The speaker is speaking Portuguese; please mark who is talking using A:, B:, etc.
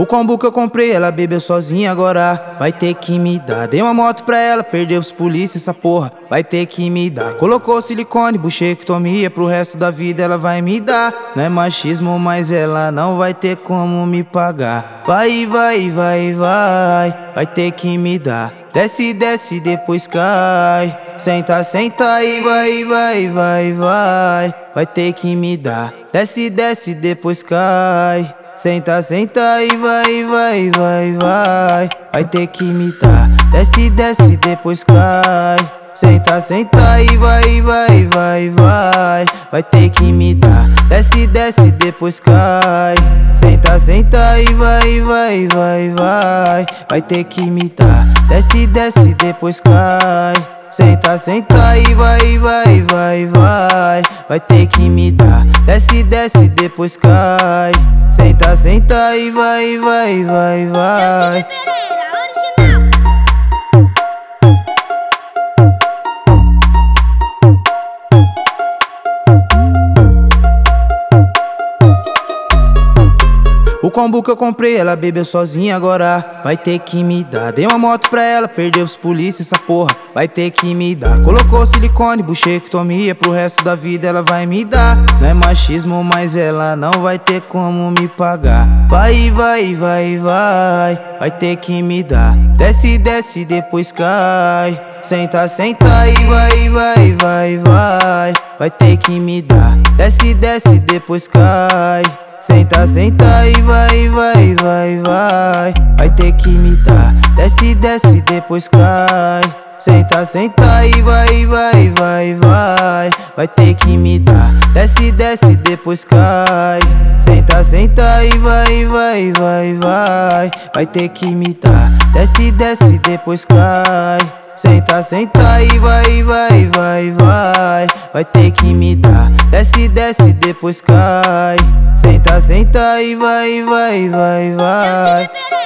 A: O combo que eu comprei, ela bebeu sozinha agora. Vai ter que me dar. Dei uma moto pra ela, perdeu os polícia, essa porra. Vai ter que me dar. Colocou silicone, buchectomia. Pro resto da vida ela vai me dar. Não é machismo, mas ela não vai ter como me pagar. Vai, vai, vai, vai. Vai ter que me dar. Desce, desce, depois cai. Senta, senta e vai, vai, vai, vai. Vai ter que me dar. Desce, desce, depois cai. Senta, senta e vai, vai, vai, vai. Vai ter que me dar. Desce, desce, depois cai. Senta, senta e vai, vai, vai, vai. Vai ter que me dar. Desce, desce, depois cai. Senta, senta e vai, vai, vai, vai. Vai ter que me dar. Desce, desce, depois cai. Senta, senta e vai, vai, vai, vai. Vai ter que me dar. Desce, desce, depois cai. Senta, e vai, vai, vai, vai. O combo que eu comprei, ela bebeu sozinha agora. Vai ter que me dar. Dei uma moto pra ela, perdeu os polícia, essa porra. Vai ter que me dar. Colocou silicone, buchectomia. Pro resto da vida ela vai me dar. Não é machismo, mas ela não vai ter como me pagar. Vai, vai, vai, vai. Vai ter que me dar. Desce, desce, depois cai. Senta, senta e vai, vai, vai, vai. Vai ter que me dar. Desce, desce, depois cai. Senta, senta e vai, vai, vai, vai. Vai ter que me dar. Desce, desce, depois cai. Senta, senta e vai, vai, vai, vai. Vai ter que me dar. Desce, desce, depois cai. Senta, senta e vai, vai, vai, vai. Vai ter que me dar. Desce, desce, depois cai. Senta, senta e vai, vai, vai, vai. Vai ter que me dar. Desce, desce, depois cai. Senta, senta e vai, vai, vai, vai.